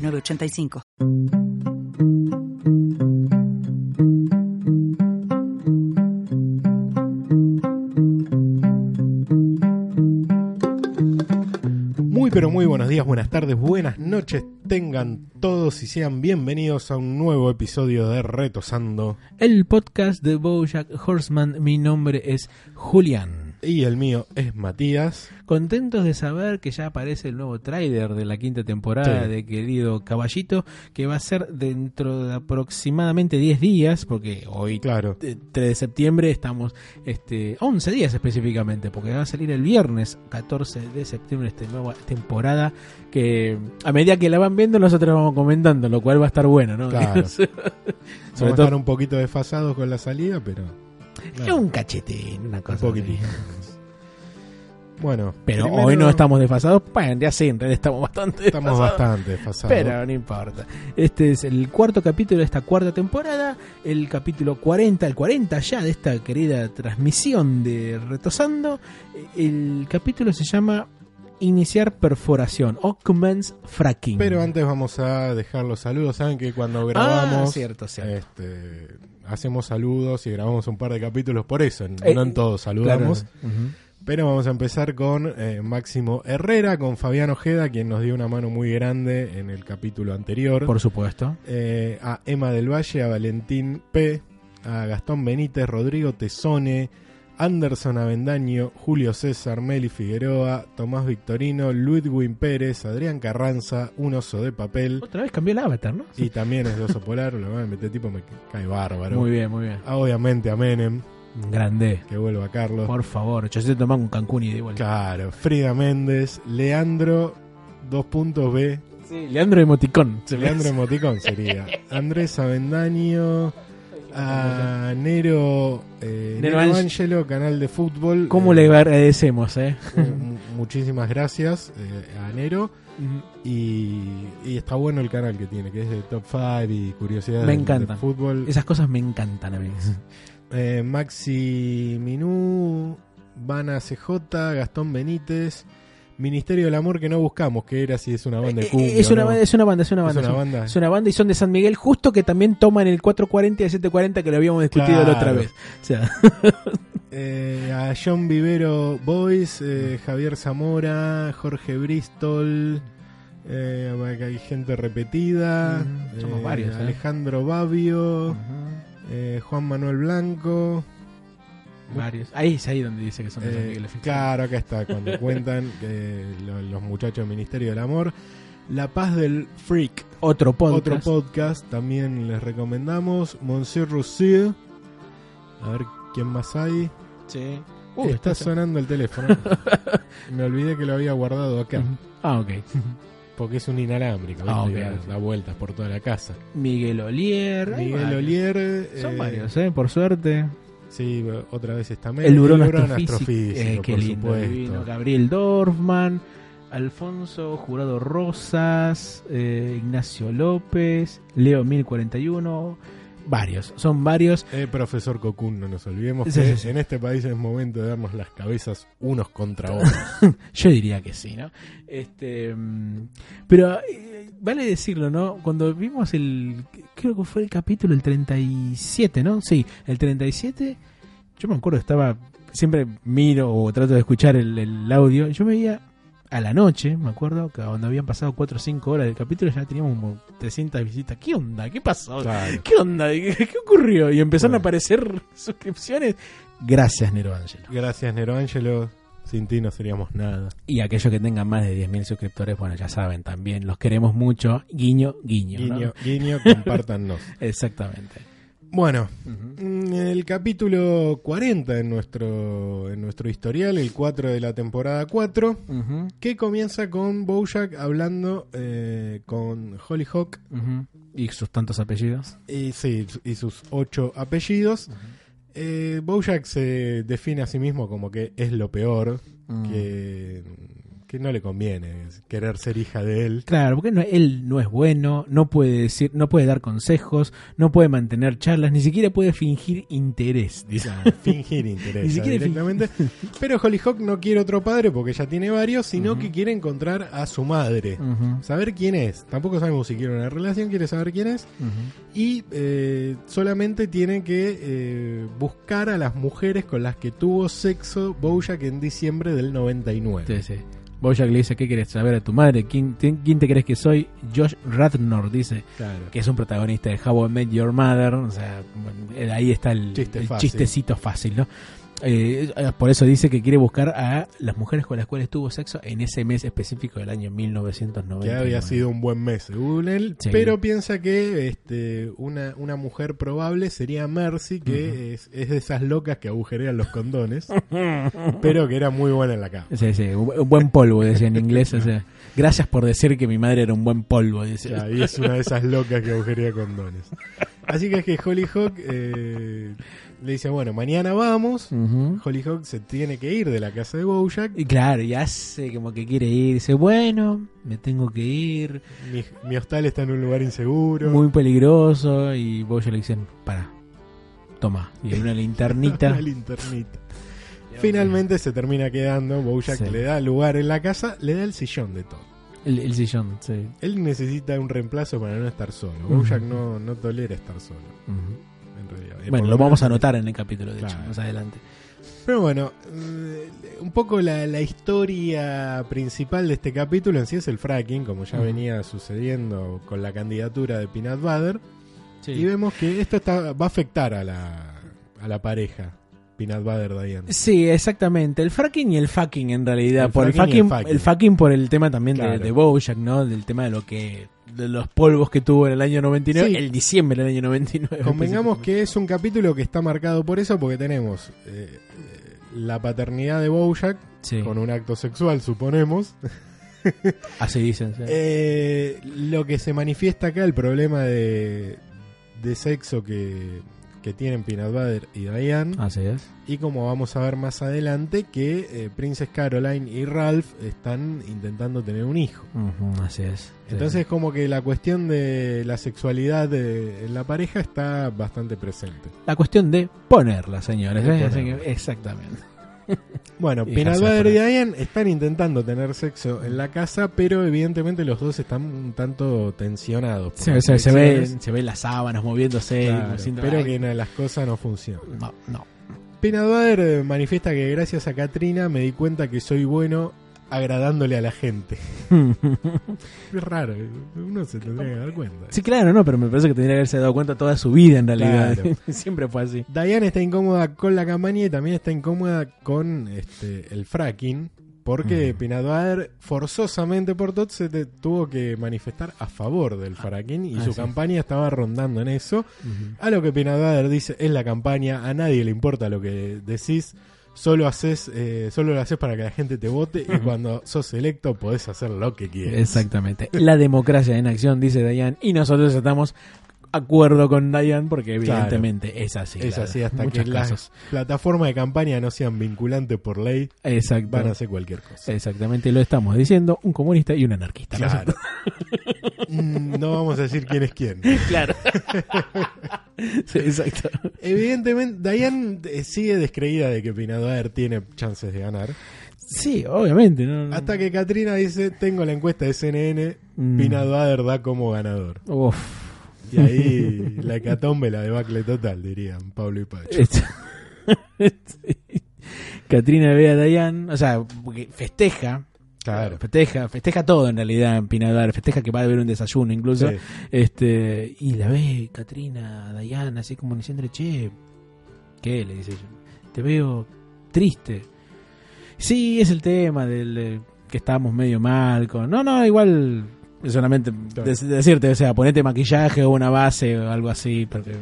906985. Muy pero muy buenos días, buenas tardes, buenas noches tengan todos y sean bienvenidos a un nuevo episodio de Retosando. El podcast de Bojack Horseman, mi nombre es Julián. Y el mío es Matías. Contentos de saber que ya aparece el nuevo trailer de la quinta temporada Sí. de Querido Caballito, que va a ser dentro de aproximadamente 10 días, porque hoy, Claro. eh, 3 de septiembre, estamos este 11 días específicamente, porque va a salir el viernes 14 de septiembre esta nueva temporada, que a medida que la van viendo nosotros vamos comentando, lo cual va a estar bueno, ¿no? Claro. Sobre Vamos a estar un poquito desfasados con la salida, pero es un cachetín, una un cosa. poquitín. así. Bueno, Pero primero hoy no estamos desfasados. Bueno, ya sí, en realidad estamos bastante estamos desfasados. bastante desfasados. Pero no importa. Este es el cuarto capítulo de esta cuarta temporada. El capítulo 40, el 40 ya de esta querida transmisión de Retosando. El capítulo se llama Iniciar perforación o Commence Fracking. Pero antes vamos a dejar los saludos. Saben que cuando grabamos, Ah, cierto, cierto. este, hacemos saludos y grabamos un par de capítulos por eso. en- Eh, no en todos saludamos. Claro. Pero vamos a empezar con eh, Máximo Herrera, con Fabián Ojeda, quien nos dio una mano muy grande en el capítulo anterior. Por supuesto. Eh, a Emma del Valle, a Valentín P, a Gastón Benítez, Rodrigo Tesone, Anderson Avendaño, Julio César, Meli Figueroa, Tomás Victorino, Ludwig Pérez, Adrián Carranza, Un Oso de Papel. Otra vez cambió el avatar, ¿no? Y también es de Oso Polar, lo van a meter tipo, me cae bárbaro. Muy bien, muy bien. Ah, Obviamente a Menem, Grande. que vuelva Carlos. Por favor, yo sé tomar un Cancún y de vuelta. Claro, Frida Méndez, Leandro, dos puntos B, Sí, Leandro Emoticón. Leandro. Emoticón sería. Andrés Avendaño, a Nero, eh, Nero Nero Ang- Angelo, canal de fútbol. ¿Cómo eh, le agradecemos, eh? mu- Muchísimas gracias eh, a Nero. Y, y está bueno el canal que tiene, que es de Top 5 y curiosidades Me encanta. del fútbol. Esas cosas me encantan a mí. Eh, Maxi Minú, Vana CJ, Gastón Benítez, Ministerio del Amor que no buscamos, que era si es una banda de Eh, cumbia. es, una, no. banda- es una banda, es una Es banda. una sí. banda. Es una banda y son de San Miguel, justo que también toman el 440 y el 740 que lo habíamos discutido la otra vez. O sea, Eh, a John Vivero Boys, eh, Javier Zamora, Jorge Bristol, eh, hay gente repetida, somos varios, ¿eh? Alejandro Babio, eh, Juan Manuel Blanco. Varios. Ahí es ahí donde dice que son de San eh, Miguel. efectivamente. claro, acá está, cuando cuentan que lo- los muchachos del Ministerio del Amor. La Paz del Freak, Otro podcast. otro podcast, también les recomendamos. Monsieur Rousseau, a ver quién más hay. Sí. Uh, Uh, está está- sonando el teléfono. Me olvidé que lo había guardado acá. Ah, ok. Porque es un inalámbrico. Ah, ¿viste? ok, Da- vueltas por toda la casa. Miguel Olier. Miguel varios. Olier. Son eh, varios, ¿eh? Por suerte. Sí, otra vez está El Hurón Hurón Astrofísico. Eh, qué por lindo. supuesto. divino. Gabriel Dorfman. Alfonso Jurado Rosas, eh, Ignacio López, Leo 1041, varios, son varios. Eh, profesor Cocún, no nos olvidemos Sí, que sí, sí. en este país es momento de darnos las cabezas unos contra otros. Yo diría que sí, ¿no? Este, mm, pero eh, vale decirlo, ¿no? Cuando vimos el, creo que fue el capítulo el 37, ¿no? Sí, el 37, yo me acuerdo, estaba, siempre miro o trato de escuchar el, el audio, yo me veía a la noche, me acuerdo, que cuando habían pasado 4 o 5 horas del capítulo ya teníamos como 300 visitas. ¿Qué onda? ¿Qué pasó? Claro. ¿Qué onda? ¿Qué, qué ocurrió? Y empezaron Bueno. a aparecer suscripciones. Gracias, Nero Ángelo. Gracias, Nero Ángelo. Sin ti no seríamos nada. Y aquellos que tengan más de 10.000 suscriptores, bueno, ya saben también, los queremos mucho. Guiño, guiño. ¿no? Guiño, guiño, compártanos. Exactamente. Bueno, el capítulo 40 en nuestro, en nuestro historial, el 4 de la temporada 4, Ujú. que comienza con Bojack hablando eh, con Hollyhock. Y sus tantos apellidos. y, sí, y sus ocho apellidos. Eh, Bojack se define a sí mismo como que es lo peor, Mm. que, que no le conviene querer ser hija de él. Claro, porque no- él no es bueno, no puede decir, no puede dar consejos, no puede mantener charlas, ni siquiera puede fingir interés. Dice. fingir interés Ni siquiera directamente. Pero Hollyhock no quiere otro padre porque ya tiene varios, sino que quiere encontrar a su madre. Saber quién es. Tampoco sabemos si quiere una relación, quiere saber quién es. Y eh, solamente tiene que eh, buscar a las mujeres con las que tuvo sexo Bojack en diciembre del 99. Sí, sí. Bojack le dice, ¿qué quieres saber a tu madre? ¿Quién, quién te crees que soy? Josh Radnor dice Claro. que es un protagonista de How I Met Your Mother. O sea, ahí está el, Chiste el fácil. chistecito fácil, ¿no? Eh, por eso dice que quiere buscar a las mujeres con las cuales tuvo sexo en ese mes específico del año 1990. Que había sido un buen mes según él, Sí. pero piensa que este, una, una mujer probable sería Mercy, que es, es de esas locas que agujerean los condones, pero que era muy buena en la cama. Sí, sí, un buen polvo, decía en inglés. O sea, gracias por decir que mi madre era un buen polvo. Dice. Ya, y es una de esas locas que agujerea condones. Así que es que Hollyhock eh, le dice, bueno, mañana vamos. Ujú. Hollyhock se tiene que ir de la casa de Bojack. Y claro, y hace como que quiere ir. Dice, bueno, me tengo que ir. Mi, mi hostal está en un lugar inseguro. Muy peligroso. Y Boya le dicen, para, toma. Y hay una linternita. Una linternita. Finalmente se termina quedando. Bojack Sí. le da lugar en la casa, le da el sillón de todo. El, el sillón, sí. Él necesita un reemplazo para no estar solo. Bojack no, no tolera estar solo, Ujú. En realidad. Eh, Bueno, lo vamos a anotar en el capítulo, de hecho, más adelante. Pero bueno, eh, un poco la, la historia principal de este capítulo en sí es el fracking, como ya venía sucediendo con la candidatura de Peanut Butter. Sí. Y vemos que esto está, va a afectar a la, a la pareja Peanut Butter Diane. Sí, exactamente. El fracking y el fucking en realidad. El por el fracking el fucking, fucking. el fucking por el tema también de- de, Bojack, ¿no? Del tema de lo que de los polvos que tuvo en el año 99, Sí. el diciembre del año 99. Convengamos que es un capítulo que está marcado por eso porque tenemos eh, eh, la paternidad de Bojack Sí, con un acto sexual, suponemos. así dicen. sí. Eh, lo que se manifiesta acá, el problema de, de sexo que, que tienen Peanut Butter y Diane. Así es. Y como vamos a ver más adelante, que eh, Princess Caroline y Ralph están intentando tener un hijo. Ujú, así es. Sí. Entonces como que la cuestión de la sexualidad de- en la pareja está bastante presente. la cuestión de ponerla, señores. De ¿eh? Ponerla. exactamente. Bueno, Butter y. Diane están intentando tener sexo en la casa, pero evidentemente los dos están un tanto tensionados. Se, las se- se ve, elecciones. se ve las sábanas moviéndose. Claro, pero que las cosas no funcionan. No, no. Butter eh, manifiesta que gracias a Katrina me di cuenta que soy bueno agradándole a la gente. Es raro, uno se tendría que dar cuenta. Sí, claro, no, pero me parece que tendría que haberse dado cuenta toda su vida en realidad. Claro. Siempre fue así. Diane está incómoda con la campaña y también está incómoda con este, el fracking. Porque Mm. Butter, forzosamente por todo, se te- tuvo que manifestar a favor del fracking y ah, su sí. campaña estaba rondando en eso. A lo que Butter dice, es la campaña, a nadie le importa lo que decís, solo haces, eh, solo lo haces para que la gente te vote y cuando sos electo podés hacer lo que quieras. Exactamente. La democracia en acción, dice Dayan, y nosotros estamos acuerdo con Dayan porque evidentemente es así. Es claro. así, hasta Muchos que las casos. plataformas de campaña no sean vinculantes por ley, Exacto. van a hacer cualquier cosa. Exactamente, lo estamos diciendo, un comunista y un anarquista. ¿no? Claro. No vamos a decir quién es quién. Claro. Sí, exacto. Evidentemente, Diane eh, sigue descreída de que Butter tiene chances de ganar. Sí, obviamente. ¿no? Hasta que Katrina dice, tengo la encuesta de CNN, Mm. Butter da como ganador. Uf. Y ahí la hecatombe, la debacle total, dirían Pablo y Pacho. Katrina ve a Dayan, o sea, festeja. Claro. Festeja, festeja todo en realidad en Pinadar, festeja que va a haber un desayuno incluso. Sí. Este, y la ve Katrina, Dayan, así como diciéndole, che, ¿qué? Le dice ella, te veo triste. Sí, es el tema del de que estábamos medio mal con. No, no, igual solamente Claro. decirte, o sea, ponete maquillaje o una base o algo así, porque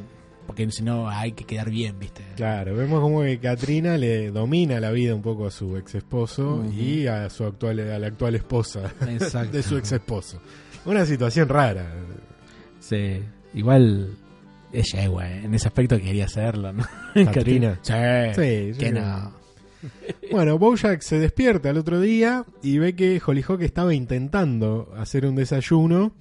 porque si no hay que quedar bien, ¿viste? Claro, vemos como que Katrina le domina la vida un poco a su ex esposo y a su actual a la actual esposa Exacto. de su ex esposo. Una situación rara. Sí, igual yegua, ¿eh? en ese aspecto quería hacerlo, ¿no? Katrina. Sí, Sí, que no. Bueno, Bojack se despierta el otro día y ve que Hollyhock estaba intentando hacer un desayuno.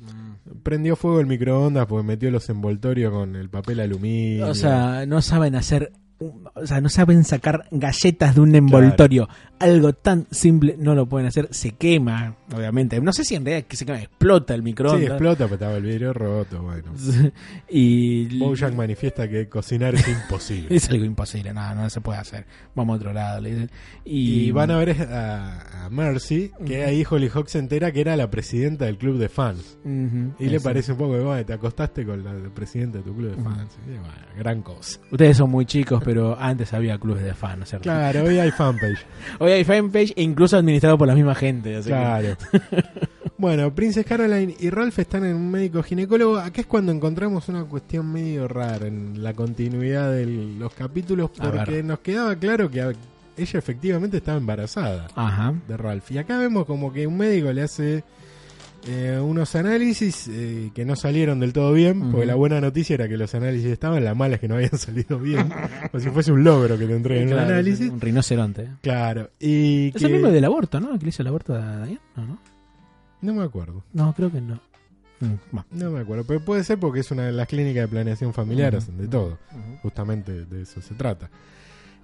Prendió fuego el microondas porque metió los envoltorios con el papel aluminio. O sea, no saben hacer, o sea, no saben sacar galletas de un envoltorio. Algo tan simple no lo pueden hacer. Se quema, obviamente. No sé si en realidad que se quema, explota el sí, microondas. explota, pero estaba el vidrio roto. Bueno, y Bojack manifiesta que cocinar es imposible. es algo imposible, no, no se puede hacer. Vamos a otro lado, le dicen. Y, Y van a ver a, a Mercy, que ahí Hollyhock se entera que era la presidenta del club de fans. Y le parece un poco de, bueno, te acostaste con la presidenta de tu club de fans. Y, bueno, gran cosa. Ustedes son muy chicos, pero antes había clubes de fans, ¿no es cierto? Claro, hoy hay fanpage. Hoy hay fanpage e incluso administrado por la misma gente. así que- Claro. bueno, Princess Caroline y Ralph están en un médico ginecólogo. Acá es cuando encontramos una cuestión medio rara en la continuidad de los capítulos, porque nos quedaba claro que ella efectivamente estaba embarazada Ajá. de Ralph. Y acá vemos como que un médico le hace eh, unos análisis eh, que no salieron del todo bien, porque la buena noticia era que los análisis estaban, la mala es que no habían salido bien, como si fuese un logro que te entreguen un Claro, análisis. Un rinoceronte. Claro, y Es el mismo del aborto, ¿no? ¿El que le hizo el aborto a Diane? No, no. no me acuerdo. No, creo que no. Mm. No me acuerdo, pero puede ser porque es una de las clínicas de planeación familiar, hacen de todo. Justamente de eso se trata.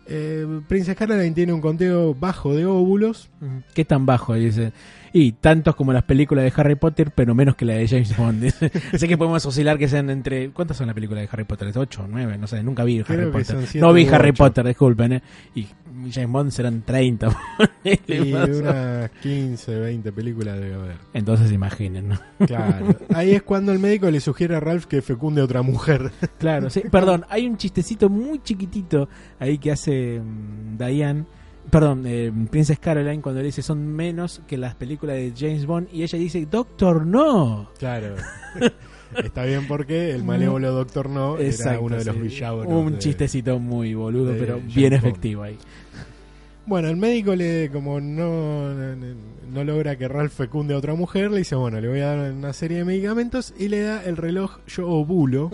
Eh, Princess Caroline tiene un conteo bajo de óvulos. ¿Qué tan bajo? Dice. Y tantos como las películas de Harry Potter, pero menos que la de James Bond. Así que podemos oscilar que sean entre. ¿Cuántas son las películas de Harry Potter? ¿8 o 9? No sé, nunca vi Harry Creo Potter. No vi Harry. Potter, disculpen, ¿eh? Y James Bond serán 30. Y unas 15, 20 películas debe haber. Entonces imaginen, ¿no? Claro. Ahí es cuando el médico le sugiere a Ralph que fecunde a otra mujer. Claro, sí. Perdón, hay un chistecito muy chiquitito ahí que hace mm, Diane, perdón, eh, Princess Caroline cuando le dice son menos que las películas de James Bond y ella dice, Doctor, no. Claro. Está bien porque el malévolo Doctor No era Exacto, uno de los sí. Un chistecito muy boludo, pero James bien Bond. efectivo ahí. Bueno, el médico le, como no, no, no logra que Ralph fecunde a otra mujer, le dice, bueno, le voy a dar una serie de medicamentos y le da el reloj Yo Ovulo,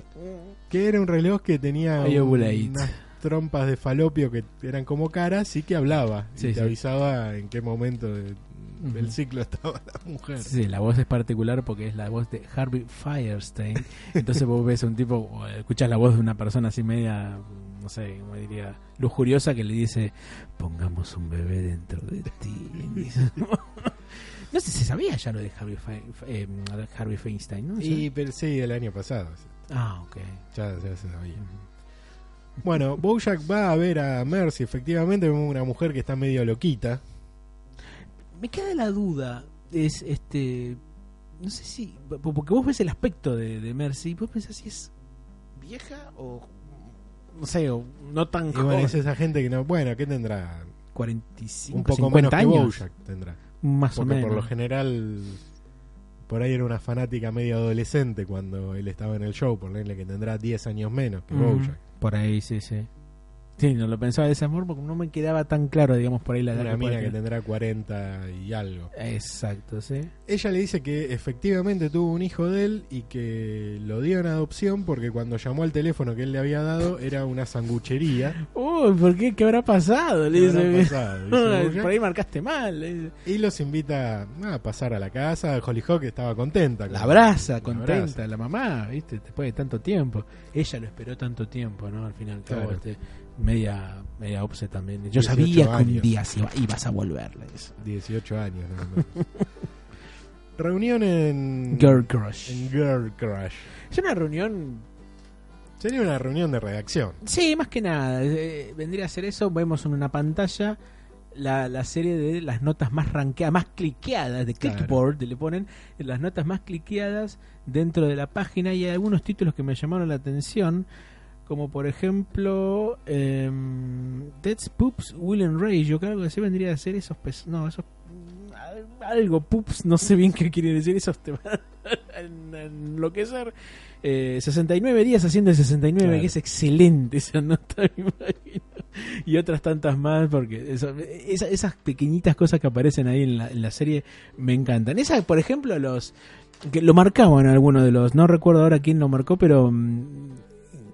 que era un reloj que tenía I ovulate. unas trompas de falopio que eran como caras y que hablaba Sí, y te sí. avisaba en qué momento de- del ciclo estaba la mujer. Sí, la voz es particular porque es la voz de Harvey Firestein. Entonces vos ves a un tipo, escuchas la voz de una persona así media, no sé, como diría, lujuriosa que le dice, pongamos un bebé dentro de ti. no sé si sabía ya lo de Harvey, Fe- eh, Harvey Feinstein, ¿no? Y pero sí, el año pasado, Ah, ok. ya, ya se sabía. Bueno, Bojack va a ver a Mercy, efectivamente, vemos una mujer que está medio loquita. Me queda la duda, es este, no sé si, porque vos ves el aspecto de, de Mercy, vos pensás si es vieja o, no sé, o no tan bueno, joven. es esa gente que no, bueno, ¿qué tendrá? 45, Un poco 50 menos que años. Bojack tendrá. Más o Porque menos. por lo general, por ahí era una fanática medio adolescente cuando él estaba en el show, ponerle que tendrá 10 años menos que Mm, Bojack. Por ahí, sí, sí. Sí, no lo pensaba de ese amor porque no me quedaba tan claro, digamos, por ahí la edad Una que mina tendrá 40 y algo. Exacto, sí. Ella le dice que efectivamente tuvo un hijo de él y que lo dio en adopción porque cuando llamó al teléfono que él le había dado era una sanguchería. Uy, ¿por qué? ¿Qué habrá pasado? Le ¿Qué habrá pasado? Dice por ahí marcaste mal. le dice. Y los invita a pasar a la casa. Hollyhock estaba contenta. La abraza, la contenta, abraza. la mamá, ¿viste? Después de tanto tiempo. Ella lo esperó tanto tiempo, ¿no? Al final, Claro. este, media, media obse también. Yo 18 sabía que un día ibas a volver, le dice. 18 años. Reunión en Girl Crush. en Girl Crush. Es una reunión Sería una reunión de redacción. Sí, más que nada. eh, vendría a ser eso. Vemos en una pantalla la, la serie de las notas más ranqueadas, más cliqueadas de Claro. Clickboard, le ponen las notas más cliqueadas dentro de la página y hay algunos títulos que me llamaron la atención. Como por ejemplo, eh, Dead Poops Will and Rage. Yo creo que sí vendría a ser esos. pes- No, esos. algo, pups, no sé bien qué quiere decir eso, te van a enloquecer. Eh, 69 días haciendo el 69, Claro. que es excelente esa nota, me imagino. Y otras tantas más, porque eso- esa- esas pequeñitas cosas que aparecen ahí en la, en la serie me encantan. Esa, por ejemplo, los que lo marcaban algunos de los, no recuerdo ahora quién lo marcó, pero mm,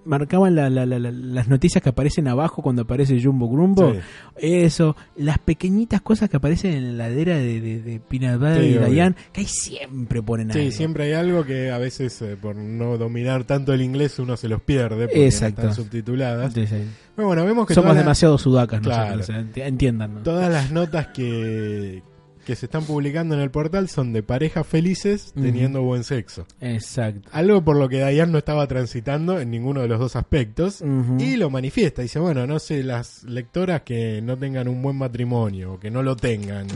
marcaban la- la- la- la- las noticias que aparecen abajo cuando aparece Jumbo Grumbo. Sí. Eso, las pequeñitas cosas que aparecen en la heladera de, de, de Sí, y. Diane, que ahí siempre ponen Sí, algo. siempre hay algo que a veces eh, por no dominar tanto el inglés uno se los pierde porque no Exacto. están subtituladas. Sí, sí. Pero bueno, vemos que Somos demasiado sudacas Claro. nosotros, enti- entiendan. ¿no? todas las notas que, que se están publicando en el portal son de parejas felices teniendo buen sexo. Exacto. Algo por lo que Diane no estaba transitando en ninguno de los dos aspectos. Y lo manifiesta, dice, bueno, no sé, las lectoras que no tengan un buen matrimonio, o que no lo tengan,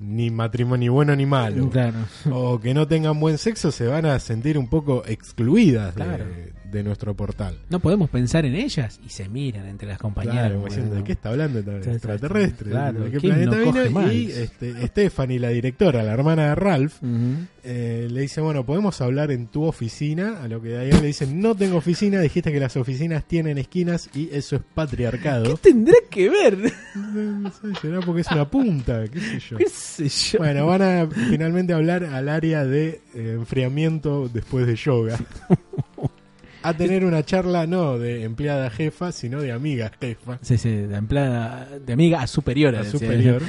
ni matrimonio ni bueno ni malo, Claro. o que no tengan buen sexo, se van a sentir un poco excluidas Claro. de, nuestro portal. No podemos pensar en ellas y se miran entre las compañeras. Claro, como diciendo, ¿de qué está hablando Claro, extraterrestre? claro, ¿De qué ¿quién planeta no vino? Y este, Stephanie, la directora, la hermana de Ralph, eh, le dice, bueno, ¿podemos hablar en tu oficina? A lo que Diane le dice, no tengo oficina, dijiste que las oficinas tienen esquinas y eso es ¿Qué patriarcado. tendrá que ver? No sé, será porque es una punta, qué sé yo. ¿Qué sé yo? Bueno, van a finalmente hablar al área de eh, enfriamiento después de yoga. A tener una charla no de empleada jefa, sino de amiga jefa. Sí, sí, de empleada, de amiga a superior. a decía. superior.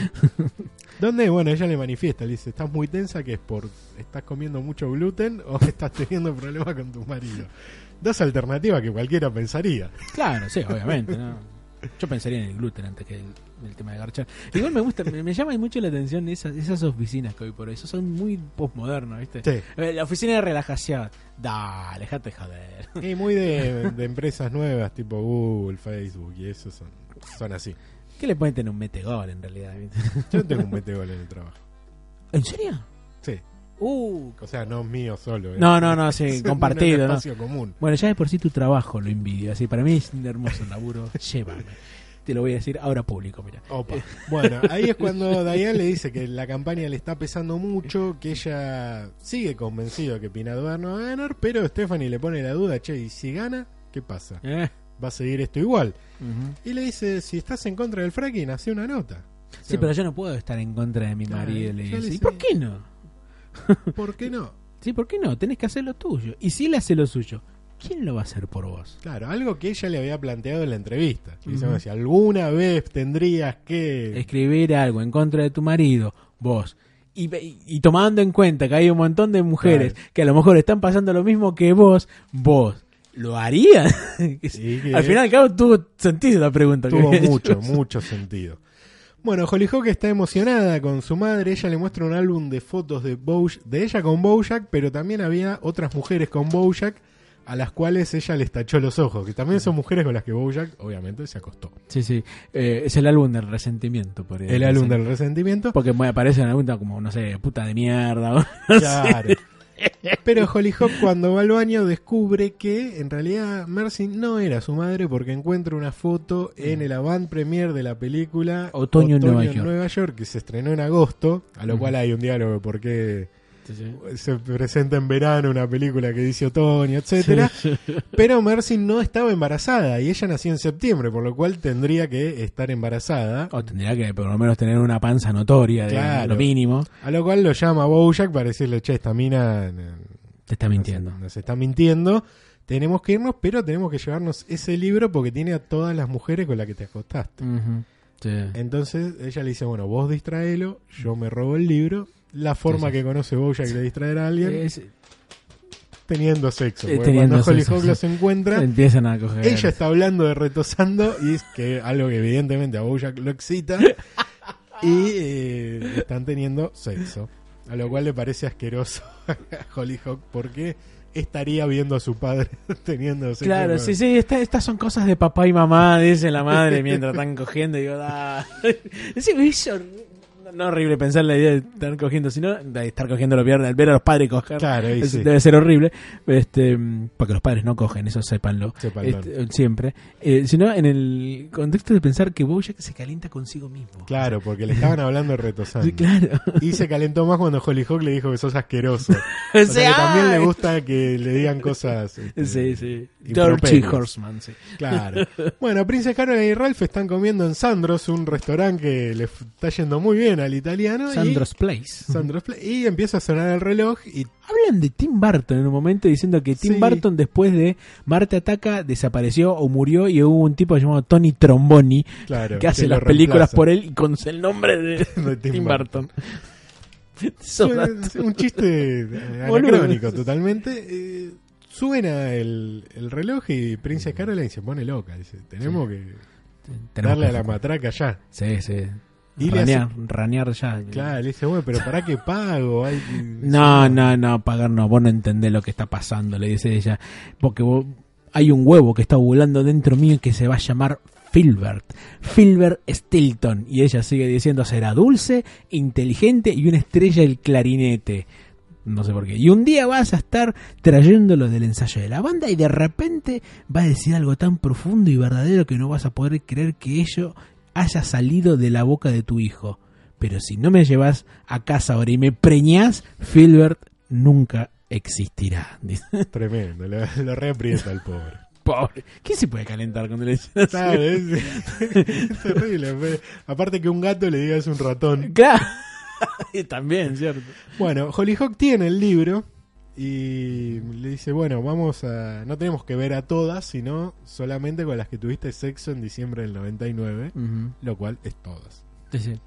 Donde, bueno, ella le manifiesta, le dice, ¿estás muy tensa que es por estás comiendo mucho gluten o estás teniendo problemas con tu marido? Dos alternativas que cualquiera pensaría. Claro, sí, obviamente. ¿no? Yo pensaría en el gluten antes que el, el tema de garchar. Igual me gusta, me, me llama mucho la atención esas, esas oficinas que hoy por hoy eso son muy postmodernos, ¿viste? Sí. Eh, La oficina de relajación. Dale, dejate joder. Y muy de, de empresas nuevas, tipo Google, Facebook, y eso son, son así. ¿Qué le pueden tener un metegol en realidad? ¿viste? Yo tengo un metegol en el trabajo. ¿En serio? Sí. Uh, O sea, no mío solo. ¿eh? no, no, no, sí, Es compartido, ¿no? espacio común. Bueno, ya de por sí tu trabajo lo envidio. Así, para mí es un hermoso laburo. Llévame. Te lo voy a decir ahora público, mira. Opa. Bueno, ahí es cuando Diane le dice que la campaña le está pesando mucho, que ella sigue convencida de que Pinador no va a ganar, pero Stephanie le pone la duda, che, ¿y si gana? ¿Qué pasa? Eh, ¿Va a seguir esto igual? Y le dice, si estás en contra del fracking, hace una nota. Sí, pero yo no puedo estar en contra de mi marido. Yo le dice. ¿Y por qué no? ¿Por qué no? Sí, ¿por qué no? Tenés que hacer lo tuyo. Y si él hace lo suyo, ¿quién lo va a hacer por vos? Claro, algo que ella le había planteado en la entrevista. Dice, Ujú. si alguna vez tendrías que... Escribir algo en contra de tu marido, vos. Y, tomando en cuenta que hay un montón de mujeres Claro. que a lo mejor están pasando lo mismo que vos, vos. ¿Lo harías? Al final cabo tuvo sentido la pregunta. Tuvo mucho, mucho sentido. Bueno, Hollyhock está emocionada con su madre. Ella le muestra un álbum de fotos de, Bojack, de ella con Bojack, pero también había otras mujeres con Bojack a las cuales ella les tachó los ojos, que también son mujeres con las que Bojack obviamente se acostó. Sí, sí. Eh, es el álbum del resentimiento, por El álbum del resentimiento. Porque aparece en algún como, no sé, puta de mierda. o- Claro. Pero Hollyhock cuando va al baño descubre que en realidad Mercy no era su madre porque encuentra una foto en el avant premier de la película Otoño en Nueva York. que se estrenó en agosto, a lo cual hay un diálogo de por qué Sí, sí. se presenta en verano una película que dice otoño, etcétera. Pero Mercy no estaba embarazada y ella nació en septiembre, por lo cual tendría que estar embarazada. O tendría que por lo menos tener una panza notoria, de lo mínimo. A lo cual lo llama Bojack para decirle, che, esta mina... Te está mintiendo. Nos, nos está mintiendo. Tenemos que irnos, pero tenemos que llevarnos ese libro porque tiene a todas las mujeres con las que te acostaste. Sí. Entonces ella le dice, bueno, vos distraelo, yo me robo el libro. La forma que conoce Bojack de distraer a alguien, Es- teniendo sexo. Porque teniendo cuando Hollyhock sí. los encuentra, empiezan a coger. ella está hablando de retosando y es que algo que evidentemente a Bojack lo excita. y eh, están teniendo sexo. A lo cual le parece asqueroso a Hollyhock porque estaría viendo a su padre teniendo sexo. Claro, con- sí, sí, esta- estas son cosas de papá y mamá, dice la madre mientras están cogiendo. Y digo, ah. Hizo- no, horrible pensar la idea de estar cogiendo, sino de estar cogiendo los viernes, ver a los padres coger. Claro, Es- sí. Debe ser horrible. Este, porque los padres no cogen, eso sépanlo. Sépanlo. Este, siempre. Eh, sino en el contexto de pensar que Bojack se calienta consigo mismo. Claro, porque le estaban hablando de retosando. Sí, claro. Y se calentó más cuando Hollyhock le dijo que sos asqueroso. O O sea, sea, que también le gusta que le digan cosas. este, Sí, sí. Dirty Horseman, sí. Claro. Bueno, Princess Caroline y Ralph están comiendo en Sandros, un restaurante que le f- está yendo muy bien al italiano. Sandro's Place. Y, Sandros Pla- y empieza a sonar el reloj y Hablan de Tim Burton en un momento diciendo que Tim Sí. Burton después de Marte Ataca desapareció o murió y hubo un tipo llamado Tony Tromboni claro, que hace las películas por él y con el nombre de, De Tim Tim, Burton. Un chiste anacrónico totalmente. Eh, suena el, el reloj y Princess Caroline se pone loca. Dice, tenemos que Tenemos darle que- a la matraca ya. Sí, sí. Y ranear, ranear ya. Claro, le dice, bueno, pero ¿para qué pago? Hay que- No, no, no, pagar no, vos no entendés lo que está pasando, le dice ella. Porque vos- hay un huevo que está volando dentro mío que se va a llamar Filbert. Filbert Stilton. Y ella sigue diciendo será dulce, inteligente y una estrella del clarinete. No sé por qué. Y un día vas a estar trayéndolo del ensayo de la banda y de repente va a decir algo tan profundo y verdadero que no vas a poder creer que ello haya salido de la boca de tu hijo. Pero si no me llevas a casa ahora y me preñás, Filbert nunca existirá. Tremendo, lo, lo reaprieta el pobre. Pobre. ¿Quién se puede calentar cuando le dicen así? Claro, es, es terrible. Aparte que un gato le diga es un ratón. Claro. También, ¿cierto? Bueno, Hollyhock tiene el libro y le dice, bueno, vamos a... No tenemos que ver a todas, sino solamente con las que tuviste sexo en diciembre del 99, lo cual es todas. Sí, sí.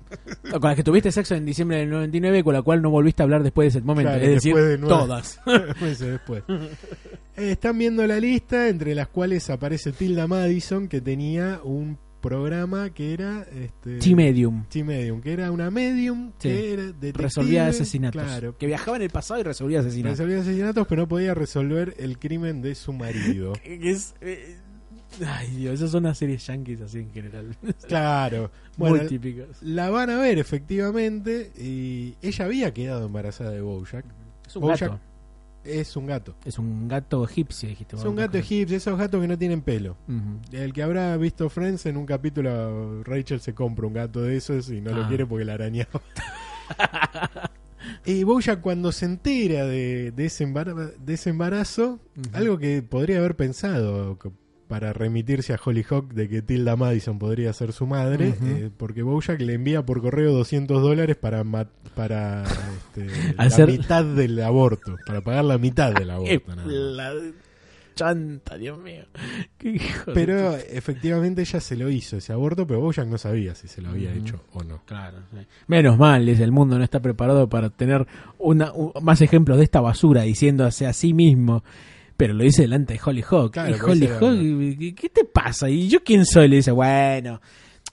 Con las que tuviste sexo en diciembre del 99 y con la cual no volviste a hablar después de ese momento. Claro, es decir, después de nueve. todas. Meses después. Eh, están viendo la lista, entre las cuales aparece Tilda Madison, que tenía un programa que era... Este, T-Medium. T-Medium, que era una medium Sí. que era detective, Resolvía asesinatos. Claro, Que viajaba en el pasado y resolvía asesinatos. resolvía asesinatos, pero no podía resolver el crimen de su marido. Que es. eh, ay, Dios, esas son las series yankees así en general. claro. Muy típicas. la van a ver efectivamente y ella había quedado embarazada de Bojack. Es un Bojack gato. Es un gato. Es un gato egipcio, dijiste. Es un gato egipcio, esos gatos que no tienen pelo. El que habrá visto Friends en un capítulo, Rachel se compra un gato de esos y no lo Ah. quiere porque la arañaba. y Bojack cuando se entera de, de ese, embara- de ese embarazo, algo que podría haber pensado para remitirse a Hollyhock de que Tilda Madison podría ser su madre, eh, porque Bojack le envía por correo 200 dólares para, para este, la Hacer- mitad del aborto, para pagar la mitad del aborto. nada la chanta, Dios mío. Qué hijo de Pero efectivamente ella se lo hizo ese aborto, pero Bojack no sabía si se lo había hecho o no. Claro, sí. Menos mal, dice, el mundo no está preparado para tener una, un- más ejemplos de esta basura diciéndose a sí mismo. Pero lo dice delante de Hollyhock. Claro, y Hollyhock, ¿qué- ¿qué te pasa? ¿Y yo quién soy? Le dice, bueno,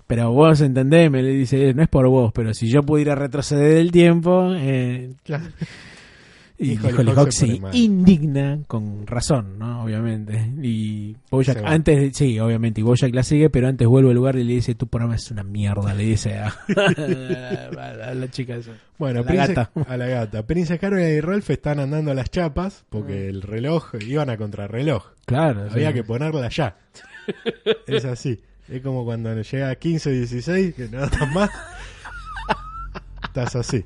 pero vos entendeme, le dice, no es por vos, pero si yo pudiera retroceder el tiempo... eh, Claro. Y, se se pone mal. indigna con razón, ¿no? Obviamente. Y Bojack antes, sí, obviamente, y Bojack la sigue, pero antes vuelve al lugar y le dice, tu programa es una mierda, le dice a, a la chica esa. Bueno, A la Prince- gata. a la gata. Princess Caroline y Ralph están andando a las chapas porque el reloj, iban a contrarreloj. Claro. Había sí. que ponerla ya. es así. Es como cuando llega a 15, 16, que no estás más. Estás así.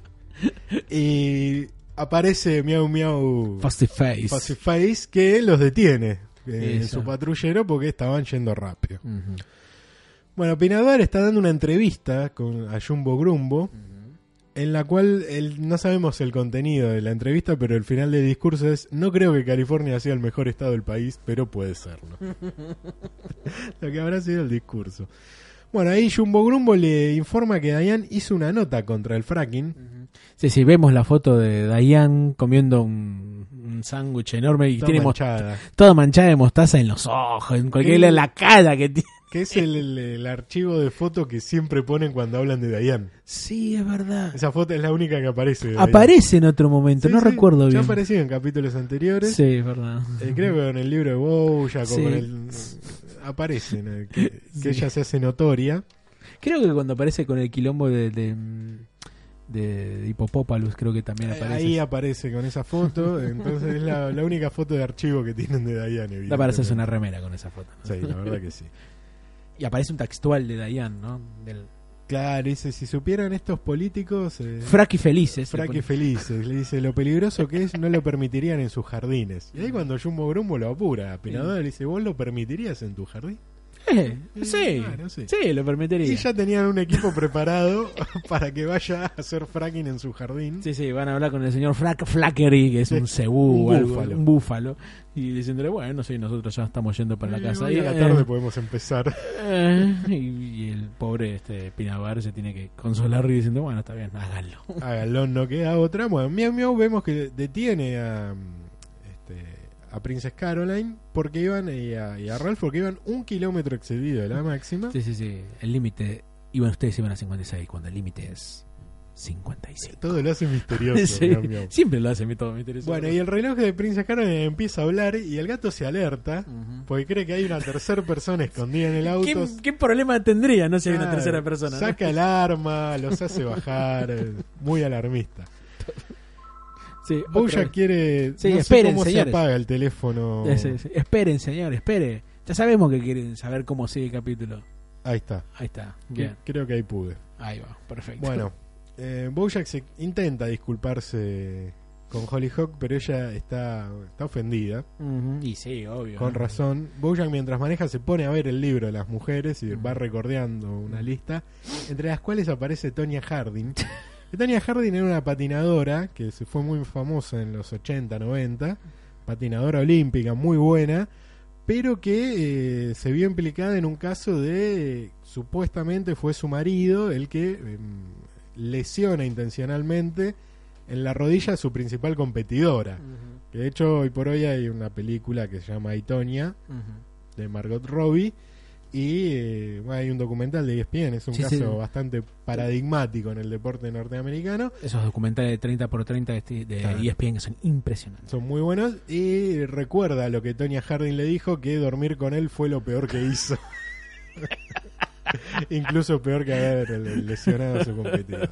Y aparece Miau Miau Fuzzy Face. Fuzzy Face que los detiene eh, en Eso. su patrullero porque estaban yendo rápido. Bueno, Pinador está dando una entrevista con, a Jumbo Grumbo en la cual el- no sabemos el contenido de la entrevista, pero el final del discurso es, no creo que California sea el mejor estado del país, pero puede serlo. Lo que habrá sido el discurso. Bueno, ahí Jumbo Grumbo le informa que Dayan hizo una nota contra el fracking. Sí, sí, vemos la foto de Diane comiendo un, un sándwich enorme y toda tiene manchada, toda manchada de mostaza en los ojos, en cualquier en la cara que tiene. que es el, el- el archivo de foto que siempre ponen cuando hablan de Dayan. Sí, es verdad. Esa foto es la única que aparece. Aparece en otro momento, Sí, no sí, recuerdo Ya bien. apareció en capítulos anteriores. Sí, es verdad. Eh, creo que con el libro de Bojack Sí. con el... Aparecen, eh, que, ella se hace notoria. Creo que cuando aparece con el quilombo de, de, de, Hippopopalus creo que también aparece. Ahí aparece con esa foto, entonces es la, la única foto de archivo que tienen de Diane. Da para hacerse una remera con esa foto. ¿no? Sí, la verdad que sí. Y aparece un textual de Diane, ¿no? Del Claro, dice, si supieran estos políticos... Eh, Fraki Felices. pone. felices, le dice, lo peligroso que es no lo permitirían en sus jardines. Y ahí cuando Jumbo Grumbo lo apura, a Pinador le dice, ¿vos lo permitirías en tu jardín? Eh, sí, Claro, sí. sí, lo permitiría. Y ya tenían un equipo preparado para que vaya a hacer fracking en su jardín. Sí, sí, van a hablar con el señor Frack Flackery, que es un cebú, un búfalo. un búfalo, y diciéndole, bueno, sí, nosotros ya estamos yendo para la Eh, casa. Y, a la eh, tarde podemos empezar. eh, y, y el pobre este Pinabar se tiene que consolar y diciendo, bueno, está bien, háganlo. Galón no queda otra. Bueno, Miau Miau vemos que detiene a, a Princess Caroline porque iban y a, y a Ralph porque iban un kilómetro excedido de la máxima. Sí, sí, sí, el límite, iban ustedes iban a 56, cuando el límite es 57. Todo lo hace misterioso. Sí, siempre lo hace todo misterioso. Bueno, y el reloj de Princess Caroline empieza a hablar y el gato se alerta porque cree que hay una tercera persona escondida en el auto. ¿Qué, qué problema tendría, no, si hay una tercera persona? ¿no? Saca el arma, los hace bajar, eh, muy alarmista. Sí, quiere. Sí, no sé cómo señores. se apaga el teléfono. Sí. Esperen, señor, espere. Ya sabemos que quieren saber cómo sigue el capítulo. Ahí está. Ahí está. Bien. Creo que ahí pude. Ahí va. Perfecto. Bueno, eh, Bojack se intenta disculparse con Hollyhock, pero ella está, está ofendida. Y sí, obvio. Con ¿no? razón. Bojack mientras maneja se pone a ver el libro de las mujeres y va recordeando una lista, entre las cuales aparece Tonya Harding. Y Tonya Harding era una patinadora que se fue muy famosa en los 80, 90, patinadora olímpica muy buena, pero que eh, se vio implicada en un caso de eh, supuestamente fue su marido el que em, lesiona intencionalmente en la rodilla a su principal competidora. Que de hecho hoy por hoy hay una película que se llama Aitonia ujú. de Margot Robbie y eh, hay un documental de ESPN, es un Sí, caso sí. bastante paradigmático en el deporte norteamericano. Esos documentales de 30 por 30 de, de Claro. ESPN que son impresionantes. Son muy buenos y recuerda lo que Tonya Harding le dijo que dormir con él fue lo peor que hizo. Incluso peor que haber lesionado a su competidor.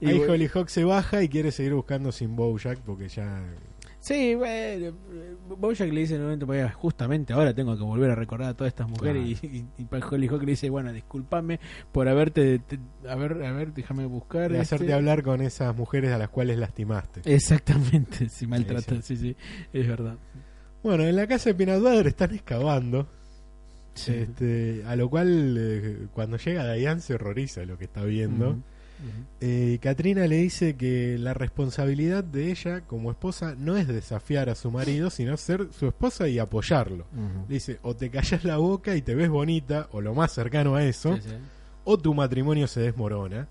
Y Ahí Hollyhock se baja y quiere seguir buscando sin Bojack porque ya Sí, bueno, Bojack le dice en un momento, "Pues, justamente ahora tengo que volver a recordar a todas estas mujeres y, y, y Hollyhock le dice, bueno, discúlpame por haberte, te- a ver, a ver, déjame buscar. de este". hacerte hablar con esas mujeres a las cuales lastimaste. Exactamente, si maltrata, Sí, sí, es verdad. Bueno, en la casa de Butter están excavando, Sí. este, a lo cual eh, cuando llega Diane se horroriza lo que está viendo. Eh, Katrina le dice que la responsabilidad de ella como esposa no es desafiar a su marido, sino ser su esposa y apoyarlo. Le dice, o te callas la boca y te ves bonita, o lo más cercano a eso, Sí, sí. o tu matrimonio se desmorona.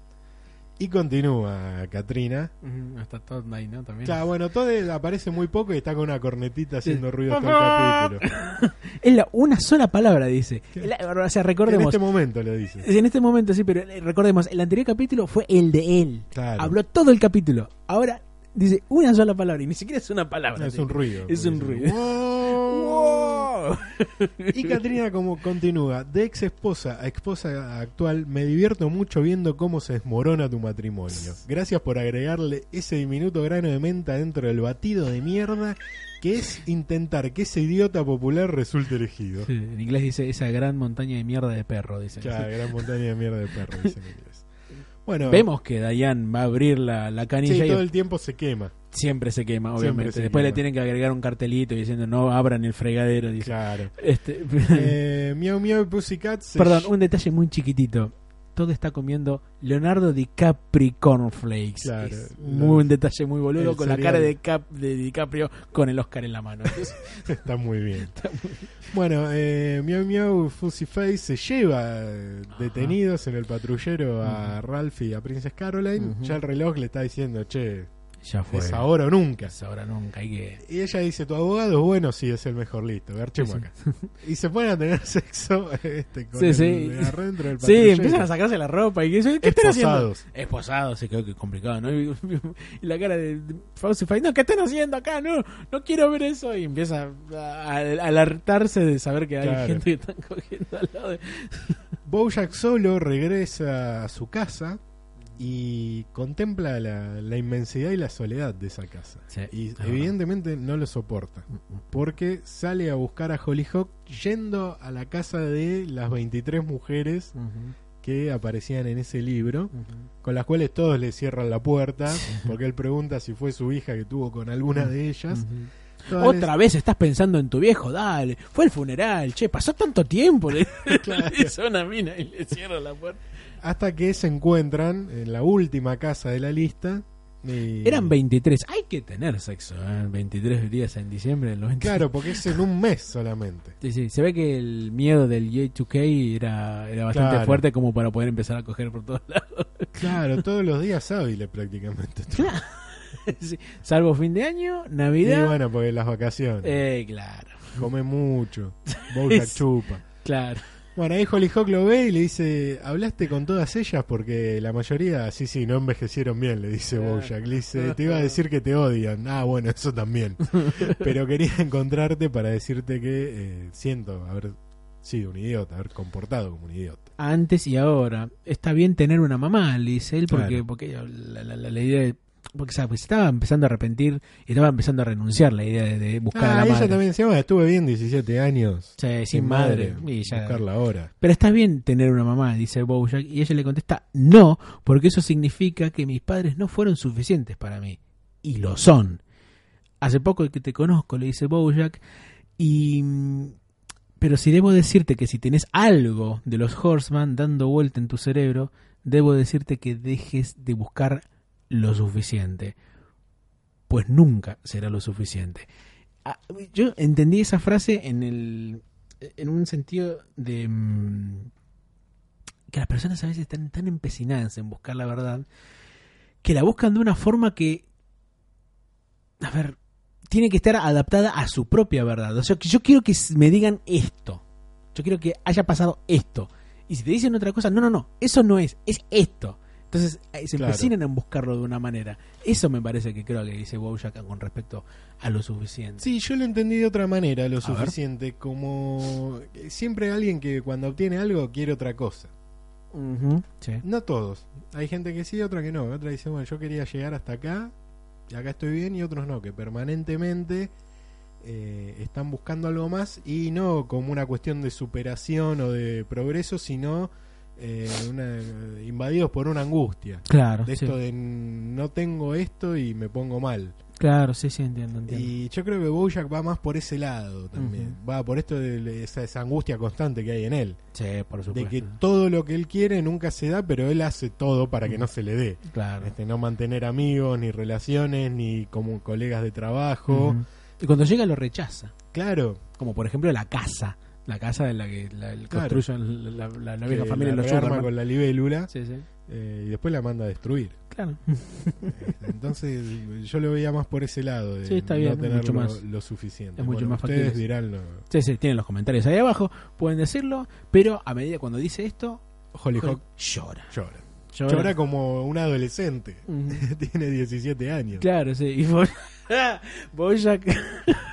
Y continúa Katrina. Hasta Todd ahí, ¿no? También. Claro, bueno, todo aparece muy poco y está con una cornetita haciendo ruido todo el capítulo. Es la, una sola palabra, dice. La- o sea, En recordemos. este momento lo dice. En este momento sí, pero eh, recordemos, el anterior capítulo fue el de él. Claro. Habló todo el capítulo. Ahora dice una sola palabra y ni siquiera es una palabra. No, es un ruido. Es un ruido. "Wow". ¡Wow! Y Katrina como continúa, de ex esposa a esposa actual, me divierto mucho viendo cómo se desmorona tu matrimonio. Gracias por agregarle ese diminuto grano de menta dentro del batido de mierda que es intentar que ese idiota popular resulte elegido. Sí, en inglés dice esa gran montaña de mierda de perro, dice. Claro, gran montaña de mierda de perro, dice en inglés. Bueno, Vemos que Dayan va a abrir la, la sí, canilla y todo el tiempo se quema. Siempre se quema, obviamente. se Después le tienen que agregar un cartelito diciendo no abran el fregadero. Dice. Claro. Este, Eh, Miau Miau Pussycat Perdón, un detalle muy chiquitito. Todo está comiendo Leonardo DiCaprio Cornflakes. Claro, Es muy un detalle muy boludo con la cara de, Cap, de DiCaprio con el Oscar en la mano. Está muy bien. Está muy- Bueno, eh, Miau Miau Fuzzy Face se lleva detenidos en el patrullero a Ralph y a Princess Caroline. Ya el reloj le está diciendo, che, ya fue. es ahora o nunca. Es ahora nunca. Hay que. Y ella dice, tu abogado es bueno, sí, es el mejor, listo, garchemos Sí, acá. Y se ponen a tener sexo este, con Sí, el, adentro del Sí, empiezan a sacarse la ropa y eso, ¿qué están haciendo? Esposados. Sí, creo que es complicado, ¿no? Y, la cara de, Faustify, no, ¿qué están haciendo acá? No, no quiero ver eso. Y empieza a, a alertarse de saber que hay Claro. gente que están cogiendo al lado de... Bojack solo regresa a su casa y contempla la, la inmensidad y la soledad de esa casa. Sí, Y es evidentemente no lo soporta. Porque sale a buscar a Hollyhock yendo a la casa de las 23 mujeres que aparecían en ese libro, con las cuales todos le cierran la puerta, porque él pregunta si fue su hija que tuvo con alguna de ellas. Todas Otra vez estás pensando en tu viejo, dale. Fue el funeral, che, pasó tanto tiempo. Le, Claro. le una mina y le cierra la puerta. Hasta que se encuentran en la última casa de la lista. y- Eran 23. Hay que tener sexo, ¿eh? 23 días en diciembre del 90. Claro, porque es en un mes solamente. Sí, sí, se ve que el miedo del J2K era, era bastante Claro. fuerte como para poder empezar a coger por todos lados. Claro, todos los días hábiles prácticamente. Sí, Salvo fin de año, Y Navidad. bueno, porque las vacaciones. eh, claro, Come mucho. Es- chupa. claro. Bueno, ahí Hollyhock lo ve y le dice, ¿hablaste con todas ellas? Porque la mayoría, sí, sí, no envejecieron bien, le dice. Bojack. Le dice, te iba a decir que te odian. Ah, bueno, eso también. Pero quería encontrarte para decirte que eh, siento haber sido un idiota, haber comportado como un idiota. Antes y ahora. Está bien tener una mamá, le dice él, porque, Claro. porque la, la- la- la idea de- Porque ¿sabes? Pues estaba empezando a arrepentir y estaba empezando a renunciar la idea de, de buscar a Ah, la ella madre. también decía, bueno, estuve bien 17 años. Sí, sin madre. Y ya- Buscarla ahora. Pero está bien tener una mamá, dice Bojack, y ella le contesta, no, porque eso significa que mis padres no fueron suficientes para mí. Y lo son. Hace poco que te conozco, le dice Bojack, y... Pero si debo decirte que si tenés algo de los Horseman dando vuelta en tu cerebro, debo decirte que dejes de buscar lo suficiente. Pues nunca será lo suficiente. Ah, Yo entendí esa frase en el en un sentido de mm, que las personas a veces están tan empecinadas en buscar la verdad que la buscan de una forma que a ver tiene que estar adaptada a su propia verdad o sea que yo quiero que me digan esto yo quiero que haya pasado esto y si te dicen otra cosa no no no eso no es es esto entonces eh, se Claro. empecinan en buscarlo de una manera eso me parece que creo que dice Bojack con respecto a lo suficiente Sí, yo lo entendí de otra manera, lo A ver. suficiente, como eh, siempre alguien que cuando obtiene algo quiere otra cosa. Ujú, sí. No todos. Hay gente que sí, otra que no. Otra dice, bueno, yo quería llegar hasta acá y acá estoy bien y otros no, que permanentemente eh, están buscando algo más y no como una cuestión de superación o de progreso, sino eh, una- invadidos por una angustia. claro De sí. esto de no tengo esto y me pongo mal. Claro, sí, sí, entiendo, entiendo. Y yo creo que Bojack va más por ese lado también. Va por esto de esa, esa angustia constante que hay en él. sí, por De supuesto. que todo lo que él quiere nunca se da, pero él hace todo para que no se le dé. Claro. Este, no mantener amigos, ni relaciones, ni como colegas de trabajo. Y cuando llega lo rechaza. Claro. Como por ejemplo la casa. La casa de la que la, el Claro. construyen la, la- la vieja que familia la los Superman. con la libélula Sí, sí. eh, y después la manda a destruir. Claro. Este, Entonces yo lo veía más por ese lado, de Sí, está no bien, tener mucho lo, más- lo suficiente. es mucho Bueno, más ustedes dirán lo... Sí, sí, tienen los comentarios ahí abajo. Pueden decirlo. Pero a medida cuando dice esto, Hollyhock llora. llora. Llora. Llora como un adolescente. Tiene 17 años. Claro, sí. Y Bo- Bojack.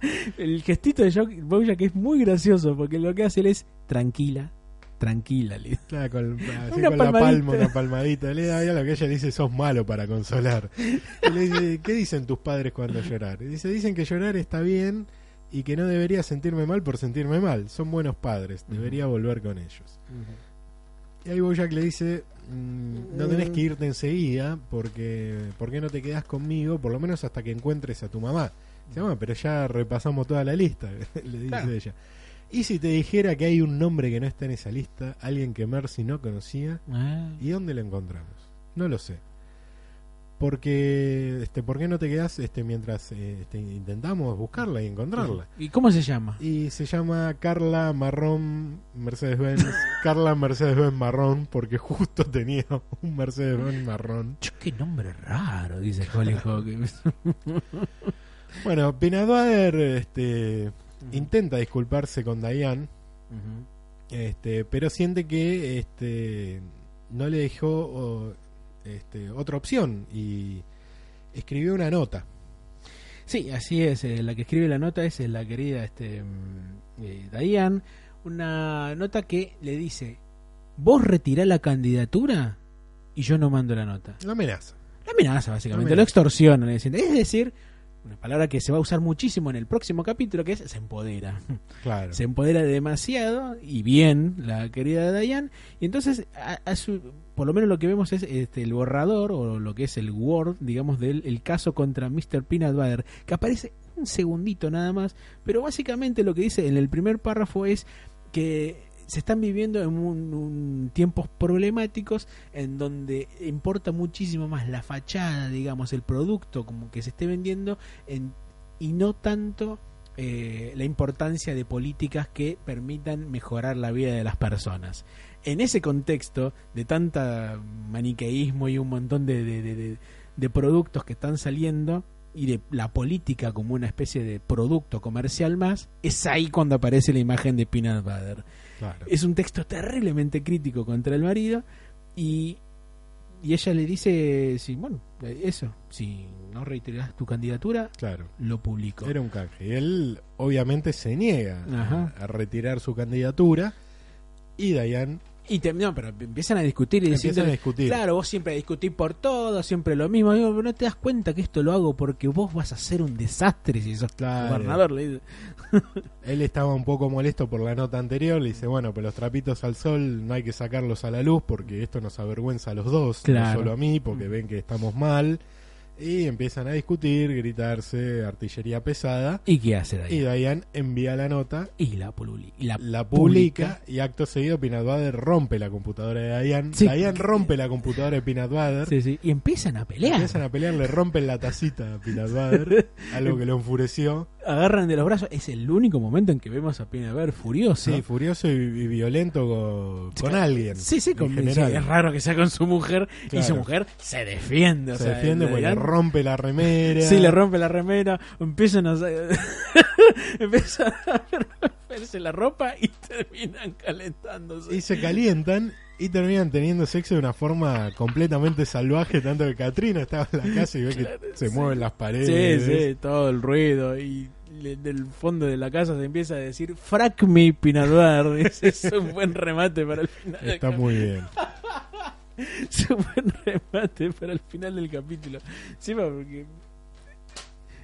el gestito de Jack- Bojack es muy gracioso porque lo que hace él es tranquila, tranquila. le. Claro, con, así Una con la palma, una palmadita. Le da lo que ella dice, sos malo para consolar. Y le dice, ¿qué dicen tus padres cuando llorar? Y dice, dicen que llorar está bien y que no debería sentirme mal por sentirme mal. Son buenos padres, debería volver con ellos. Y ahí Bojack le dice, mm, no tenés que irte enseguida porque ¿por qué no te quedás conmigo? Por lo menos hasta que encuentres a tu mamá. Dice, "Mamá, pero ya repasamos toda la lista, le dice Claro. ella. Y si te dijera que hay un nombre que no está en esa lista, alguien que Mercy no conocía, Ah, ¿y dónde lo encontramos? No lo sé. Porque, este, ¿por qué no te quedás este, mientras eh, este, intentamos buscarla y encontrarla? ¿Y cómo se llama? Y se llama Carla Marrón Mercedes-Benz. Carla Mercedes-Benz Marrón, porque justo tenía un Mercedes-Benz marrón. Qué nombre raro, dice Hollyhock. Bueno, Pinaduader este, intenta disculparse con Diane, este, pero siente que este, no le dejó o, este, otra opción y escribió una nota. Sí, así es. eh, la que escribe la nota es eh, la querida este, mm, eh, Diane. Una nota que le dice: ¿Vos retirá la candidatura? y yo no mando la nota. La amenaza. La amenaza, básicamente. La Lo amenaza. extorsionan. Es decir- es decir, una palabra que se va a usar muchísimo en el próximo capítulo, que es se empodera. Claro. Se empodera demasiado y bien la querida Diane. Y entonces, a- a su- por lo menos lo que vemos es este, el borrador o lo que es el Word, digamos, del el caso contra Mr. Peanut Butter, que aparece un segundito nada más. Pero básicamente lo que dice en el primer párrafo es que se están viviendo en un, un- tiempos problemáticos en donde importa muchísimo más la fachada, digamos, el producto como que se esté vendiendo en- y no tanto eh, la importancia de políticas que permitan mejorar la vida de las personas. En ese contexto de tanta maniqueísmo y un montón de, de- de- productos que están saliendo y de la política como una especie de producto comercial más, es ahí cuando aparece la imagen de Peanut Butter. claro. Es un texto terriblemente crítico contra el marido y, y ella le dice, sí, bueno, eso, si no reiteras tu candidatura, Claro. lo publico. Era un canje. Y él obviamente se niega a- a retirar su candidatura. Y Dayan Y te- no, pero empiezan a discutir y empiezan a diciendo, discutir. claro, vos siempre discutís por todo, siempre lo mismo. Digo, pero no te das cuenta que esto lo hago porque vos vas a ser un desastre si sos Claro. gobernador. Le dice. Él estaba un poco molesto por la nota anterior. Le dice, bueno, pero los trapitos al sol no hay que sacarlos a la luz porque esto nos avergüenza a los dos, Claro. no solo a mí, porque ven que estamos mal. Y empiezan a discutir, gritarse, artillería pesada. ¿Y qué hace Y Dayan? Dayan envía la nota, Y la, publi- y la, la publica y acto seguido Peanut Butter rompe la computadora de Dayan. Sí. Dayan rompe la computadora de Peanut Butter. Sí, sí, Y empiezan a pelear. Empiezan a pelear, le rompen la tacita a Peanut Butter, algo que lo enfureció. Agarran de los brazos. Es el único momento en que vemos a Butter furioso. Sí, furioso y, y violento con, con alguien. Sí, sí, con, sí, es raro que sea con su mujer y su mujer se defiende. o Se sea, defiende porque le rompe la remera. Sí, le rompe la remera, empiezan a empiezan a verse la ropa y terminan calentándose. Y se calientan y terminan teniendo sexo de una forma completamente salvaje, tanto que Katrina estaba en la casa y ve Claro, que se sí. mueven las Sí, paredes. sí, todo el ruido y del fondo de la casa se empieza a decir frac me Pinalbar. Ese es un buen remate para el final. Está muy bien. Es un buen remate para el final del capítulo. Encima porque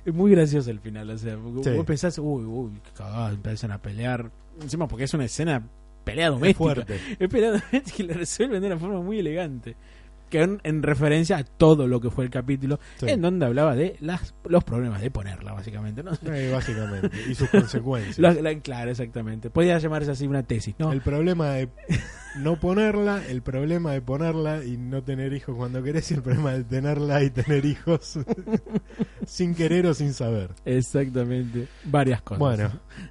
es muy gracioso el final. O sea, Sí. vos pensás, uy, uy, qué cagada, empiezan a pelear. Encima porque es una escena pelea Es doméstica. fuerte. Es pelea doméstica y la resuelven de una forma muy elegante. Que en, en referencia a todo lo que fue el capítulo, Sí. en donde hablaba de las, los problemas de ponerla, básicamente. ¿no? Eh, básicamente. Y sus consecuencias. La- la- claro, exactamente. Podría llamarse así una tesis, ¿no? El problema de no ponerla, el problema de ponerla y no tener hijos cuando querés, y el problema de tenerla y tener hijos sin querer o sin saber. Exactamente. Varias cosas. Bueno,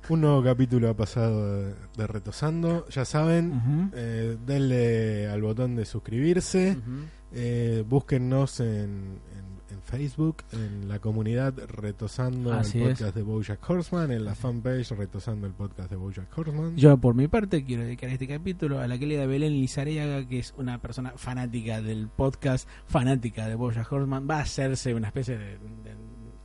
un nuevo capítulo ha pasado de, de Retosando. Ya saben, eh, denle al botón de suscribirse. Eh, búsquennos en, en- en Facebook, en la comunidad Retosando Así el es. podcast de Bojack Horseman, en la fanpage Retosando el podcast de Bojack Horseman. Yo, por mi parte, quiero dedicar este capítulo a la querida Belén Lizareaga, que es una persona fanática del podcast, fanática de Boya Horseman. Va a hacerse una especie de. de-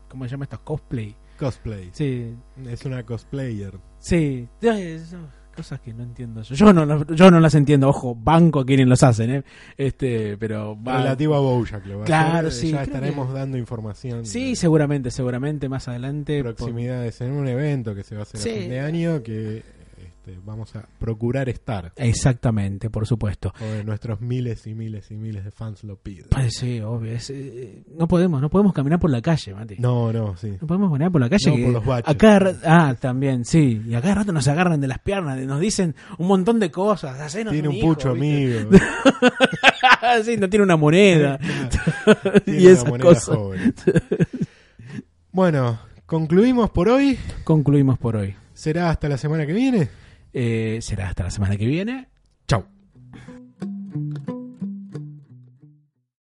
¿Cómo se llama esto? Cosplay. Cosplay. Sí, Es una cosplayer. sí. Cosas que no entiendo yo. Yo no, las- yo no las entiendo. Ojo, banco a quienes los hacen, ¿eh? Este, pero. va- Relativo a Bojack lo a Claro, hacer. sí, Ya estaremos que- dando información. Sí, de seguramente, seguramente más adelante. por- proximidades en un evento que se va a hacer Sí. a fin de año que este, vamos a procurar estar. Exactamente, por supuesto. O de nuestros miles y miles y miles de fans lo piden. Pues sí, obvio. es, eh, no podemos, no podemos caminar por la calle, Mati. No, no, sí. No podemos caminar por la calle. No, que por los baches. a cada ra- ah, también, sí. Y a cada rato nos agarran de las piernas, nos dicen un montón de cosas. hacenos Tiene un hijo, pucho ¿viste? amigo. sí, no tiene una moneda. Tiene y moneda cosas. joven. Bueno, concluimos por hoy. Concluimos por hoy. ¿Será hasta la semana que viene? Eh, será hasta la semana que viene. Chao.